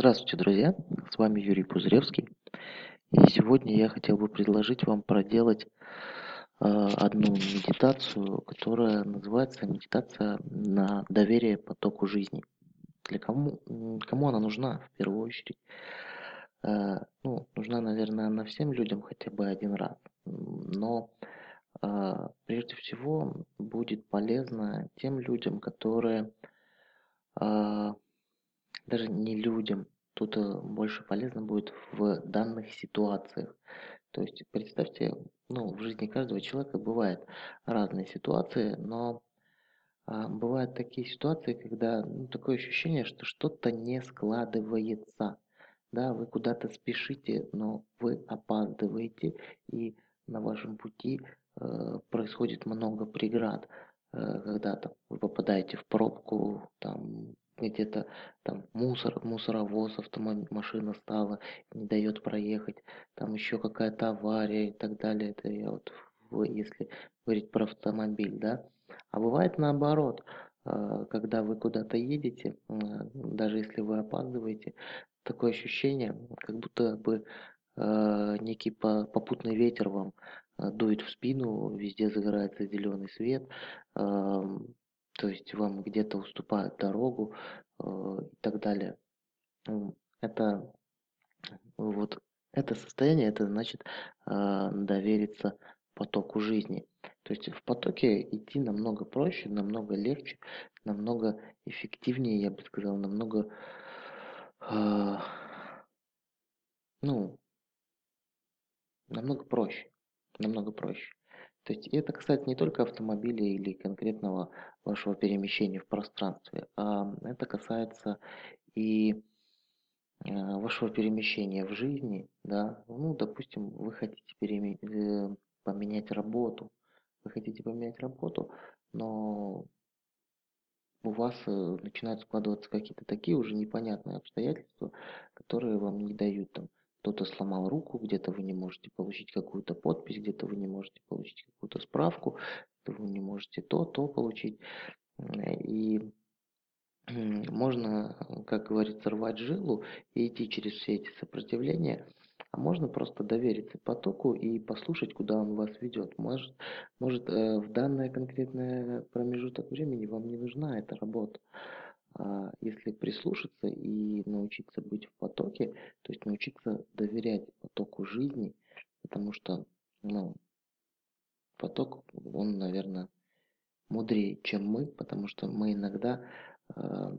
Здравствуйте, друзья! С вами Юрий Пузыревский. И сегодня я хотел бы предложить вам проделать э, одну медитацию, которая называется медитация на доверие потоку жизни. Для кому, кому она нужна в первую очередь? Э, ну, нужна, наверное, она всем людям хотя бы один раз. Но э, прежде всего будет полезно тем людям, которые э, даже не людям. Тут э, больше полезно будет в данных ситуациях. То есть представьте, ну, в жизни каждого человека бывают разные ситуации, но а, бывают такие ситуации, когда ну, такое ощущение, что что-то не складывается. Да, вы куда-то спешите, но вы опаздываете, и на вашем пути э, происходит много преград. Э, когда там, вы попадаете в пробку, там где-то там мусор, мусоровоз, автомашина стала, не дает проехать, там еще какая-то авария и так далее. Это я вот, если говорить про автомобиль, да. А бывает наоборот, э, когда вы куда-то едете, даже если вы опаздываете, такое ощущение, как будто бы э, некий попутный ветер вам э, дует в спину, везде загорается зеленый свет, то есть вам где-то уступают дорогу э, и так далее. Это вот это состояние, это значит э, довериться потоку жизни. То есть в потоке идти намного проще, намного легче, намного эффективнее, я бы сказал, намного, э, ну, намного проще, намного проще. То есть это касается не только автомобиля или конкретного вашего перемещения в пространстве, а это касается и э, вашего перемещения в жизни, да, ну, допустим, вы хотите переме... Э, поменять работу, вы хотите поменять работу, но у вас э, начинают складываться какие-то такие уже непонятные обстоятельства, которые вам не дают там кто-то сломал руку, где-то вы не можете получить какую-то подпись, где-то вы не можете получить какую-то справку, где-то вы не можете то, то получить. И можно, как говорится, рвать жилу и идти через все эти сопротивления, а можно просто довериться потоку и послушать, куда он вас ведет. Может, может э, в данное конкретное промежуток времени вам не нужна эта работа. А если прислушаться и научиться быть в потоке, то есть научиться доверять потоку жизни, потому что, ну, поток, он, наверное, мудрее, чем мы, потому что мы иногда, э,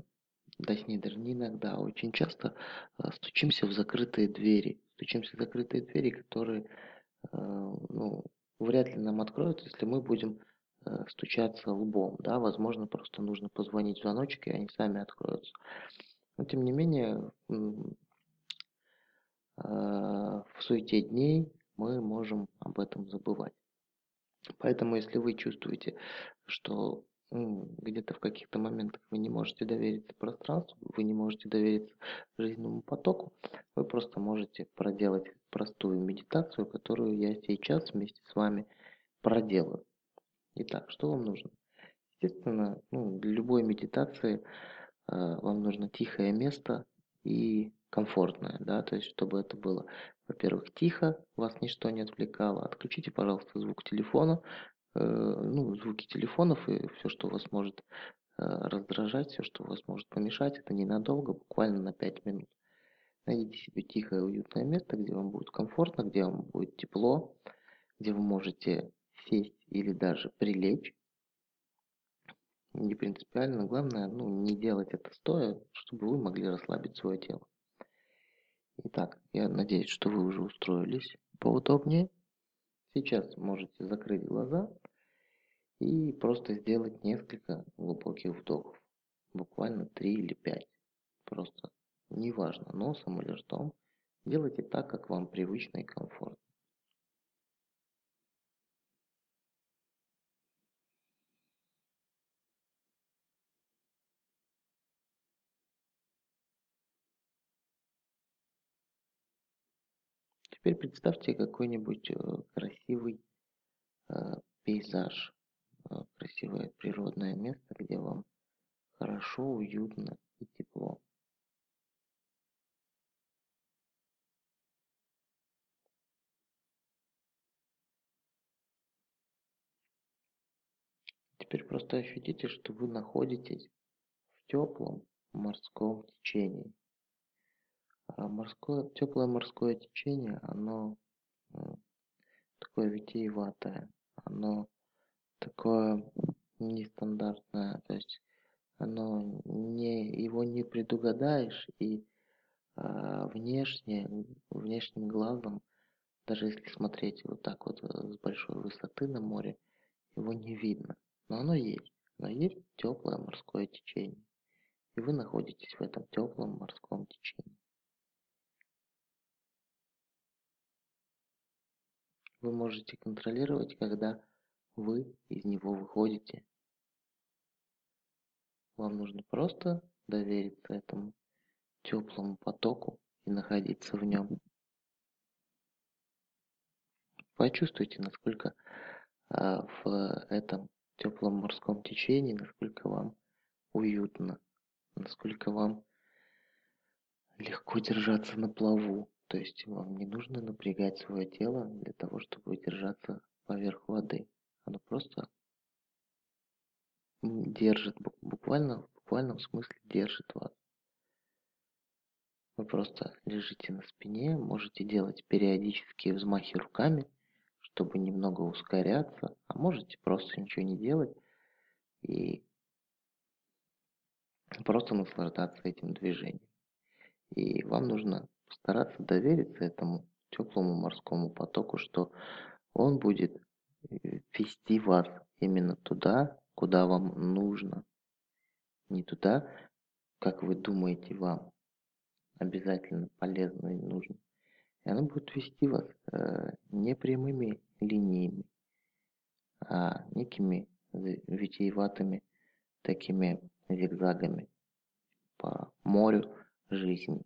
точнее даже не иногда, а очень часто э, стучимся в закрытые двери, стучимся в закрытые двери, которые, ну, вряд ли нам откроют, если мы будем стучаться лбом, да, возможно, просто нужно позвонить в звоночек, и они сами откроются. Но, тем не менее, а, в суете дней мы можем об этом забывать. Поэтому, если вы чувствуете, что где-то в каких-то моментах вы не можете довериться пространству, вы не можете довериться жизненному потоку, вы просто можете проделать простую медитацию, которую я сейчас вместе с вами проделаю. Итак, что вам нужно? Естественно, ну, для любой медитации э, вам нужно тихое место и комфортное, да, то есть чтобы это было, во-первых, тихо, вас ничто не отвлекало. Отключите, пожалуйста, звук телефона, э, ну, звуки телефонов и все, что вас может э, раздражать, все, что вас может помешать, это ненадолго, буквально на 5 минут. Найдите себе тихое, уютное место, где вам будет комфортно, где вам будет тепло, где вы можете сесть или даже прилечь. Не принципиально. Главное, ну, не делать это стоя, чтобы вы могли расслабить свое тело. Итак, я надеюсь, что вы уже устроились поудобнее. Сейчас можете закрыть глаза и просто сделать несколько глубоких вдохов. Буквально 3 или 5. Просто неважно, носом или ртом. Делайте так, как вам привычно и комфортно. Теперь представьте какой-нибудь э, красивый э, пейзаж, э, красивое природное место, где вам хорошо, уютно и тепло. Теперь просто ощутите, что вы находитесь в теплом морском течении. А морское, теплое морское течение, оно такое витиеватое, оно такое нестандартное, то есть оно не, его не предугадаешь, и а, внешне, внешним глазом, даже если смотреть вот так вот с большой высоты на море, его не видно. Но оно есть. Но есть теплое морское течение. И вы находитесь в этом теплом морском течении. Вы можете контролировать, когда вы из него выходите. Вам нужно просто довериться этому теплому потоку и находиться в нем. Почувствуйте, насколько а, в этом теплом морском течении, насколько вам уютно, насколько вам легко держаться на плаву. То есть вам не нужно напрягать свое тело для того, чтобы держаться поверх воды. Оно просто держит, буквально, в буквальном смысле держит вас. Вы просто лежите на спине, можете делать периодические взмахи руками, чтобы немного ускоряться, а можете просто ничего не делать и просто наслаждаться этим движением. И вам нужно стараться довериться этому теплому морскому потоку, что он будет э, вести вас именно туда, куда вам нужно. Не туда, как вы думаете вам обязательно полезно и нужно. И оно будет вести вас э, не прямыми линиями, а некими витиеватыми такими зигзагами по морю жизни.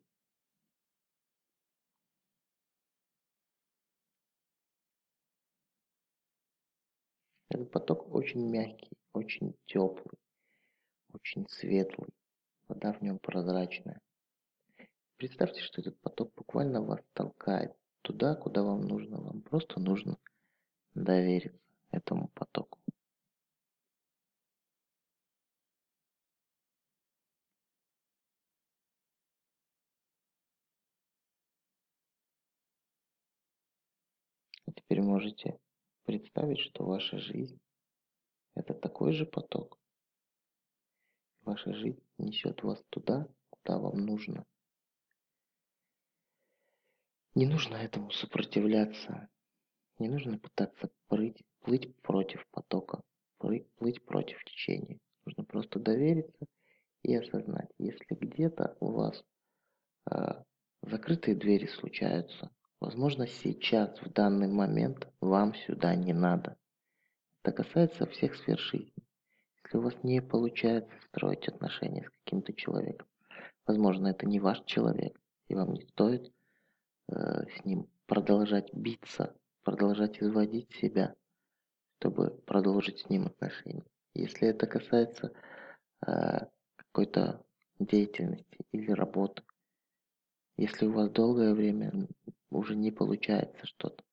Этот поток очень мягкий, очень теплый, очень светлый. Вода в нем прозрачная. Представьте, что этот поток буквально вас толкает туда, куда вам нужно. Вам просто нужно довериться этому потоку. И теперь можете представить, что ваша жизнь – это такой же поток. Ваша жизнь несет вас туда, куда вам нужно. Не нужно этому сопротивляться. Не нужно пытаться плыть, плыть против потока, плыть, плыть против течения. Нужно просто довериться и осознать, если где-то у вас э, закрытые двери случаются, Возможно, сейчас, в данный момент, вам сюда не надо. Это касается всех сфер жизни. Если у вас не получается строить отношения с каким-то человеком, возможно, это не ваш человек, и вам не стоит э, с ним продолжать биться, продолжать изводить себя, чтобы продолжить с ним отношения. Если это касается э, какой-то деятельности или работы, если у вас долгое время уже не получается что-то.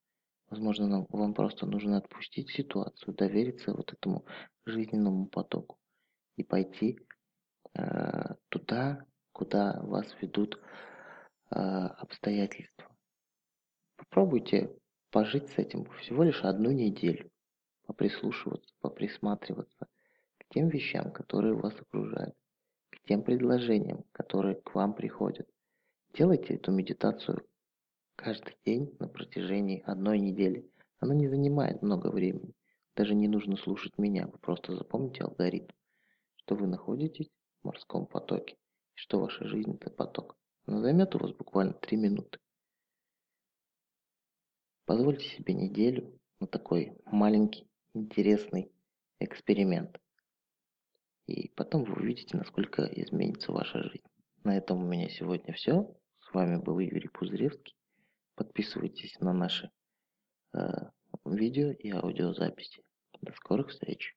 Возможно, нам, вам просто нужно отпустить ситуацию, довериться вот этому жизненному потоку и пойти э, туда, куда вас ведут э, обстоятельства. Попробуйте пожить с этим всего лишь одну неделю, поприслушиваться, поприсматриваться к тем вещам, которые вас окружают, к тем предложениям, которые к вам приходят. Делайте эту медитацию каждый день на протяжении одной недели. Она не занимает много времени. Даже не нужно слушать меня, вы просто запомните алгоритм, что вы находитесь в морском потоке, и что ваша жизнь это поток. Она займет у вас буквально 3 минуты. Позвольте себе неделю на такой маленький, интересный эксперимент. И потом вы увидите, насколько изменится ваша жизнь. На этом у меня сегодня все. С вами был Юрий Пузыревский. Подписывайтесь на наши э, видео и аудиозаписи. До скорых встреч!